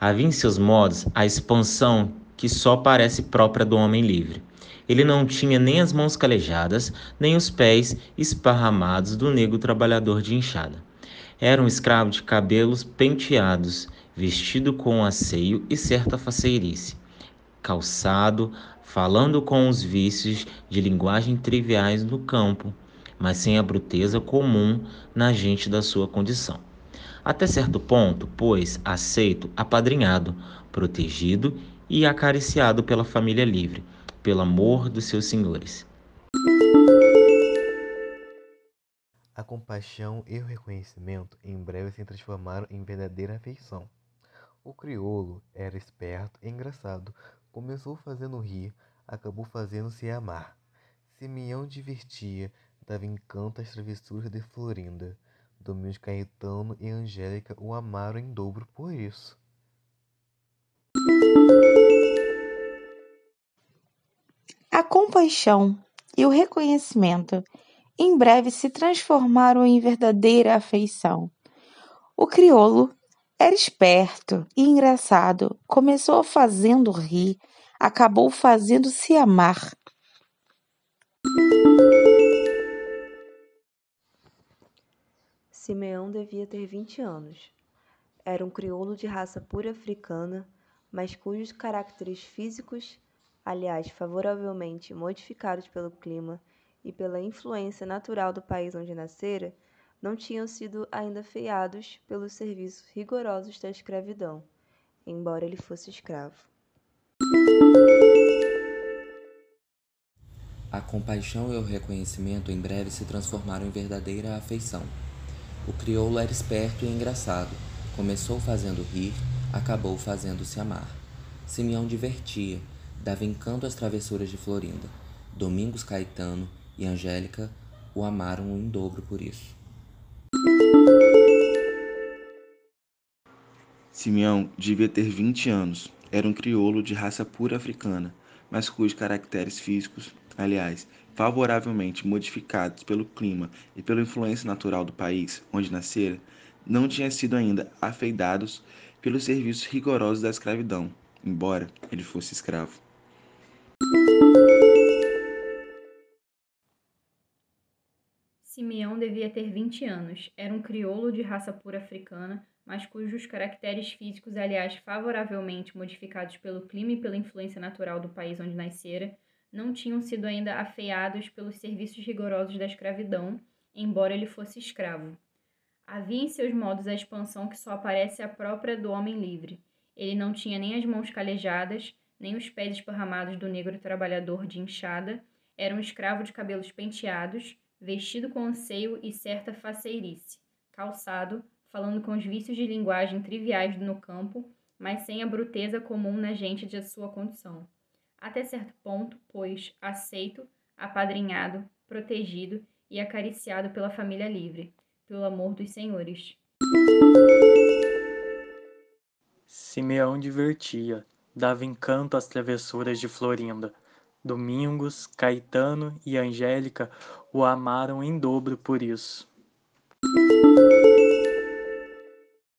Havia em seus modos a expansão que só parece própria do homem livre. Ele não tinha nem as mãos calejadas, nem os pés esparramados do negro trabalhador de enxada. Era um escravo de cabelos penteados, vestido com asseio e certa faceirice, calçado, falando com os vícios de linguagem triviais no campo, mas sem a bruteza comum na gente da sua condição. Até certo ponto, pois, aceito, apadrinhado, protegido e acariciado pela família livre, pelo amor dos seus senhores. A compaixão e o reconhecimento em breve se transformaram em verdadeira afeição. O crioulo era esperto e engraçado, começou fazendo rir, acabou fazendo-se amar. Simeão divertia, dava encanto às travessuras de Florinda. Domingos Caetano e Angélica o amaram em dobro por isso. A compaixão e o reconhecimento em breve se transformaram em verdadeira afeição. O crioulo era esperto e engraçado, começou fazendo rir, acabou fazendo se amar. Simeão devia ter vinte anos. Era um crioulo de raça pura africana, mas cujos caracteres físicos aliás favoravelmente modificados pelo clima e pela influência natural do país onde nascera, não tinham sido ainda feiados pelos serviços rigorosos da escravidão, embora ele fosse escravo. A compaixão e o reconhecimento em breve se transformaram em verdadeira afeição. O crioulo era esperto e engraçado. Começou fazendo rir, acabou fazendo-se amar. Simeão divertia, dava encanto às travessuras de Florinda. Domingos Caetano e Angélica o amaram em dobro por isso. Simeão devia ter 20 anos. Era um crioulo de raça pura africana, mas cujos caracteres físicos, aliás, favoravelmente modificados pelo clima e pela influência natural do país onde nascera, não tinham sido ainda afeidados pelos serviços rigorosos da escravidão, embora ele fosse escravo. Simeão devia ter 20 anos. Era um crioulo de raça pura africana, mas cujos caracteres físicos, aliás, favoravelmente modificados pelo clima e pela influência natural do país onde nascera, não tinham sido ainda afeados pelos serviços rigorosos da escravidão, embora ele fosse escravo. Havia em seus modos a expansão que só aparece a própria do homem livre. Ele não tinha nem as mãos calejadas, nem os pés esparramados do negro trabalhador de enxada, era um escravo de cabelos penteados, vestido com anseio e certa faceirice, calçado, falando com os vícios de linguagem triviais no campo, mas sem a bruteza comum na gente de sua condição. Até certo ponto, pois, aceito, apadrinhado, protegido e acariciado pela família livre, pelo amor dos senhores. Simeão divertia, dava encanto às travessuras de Florinda. Domingos, Caetano e Angélica o amaram em dobro por isso.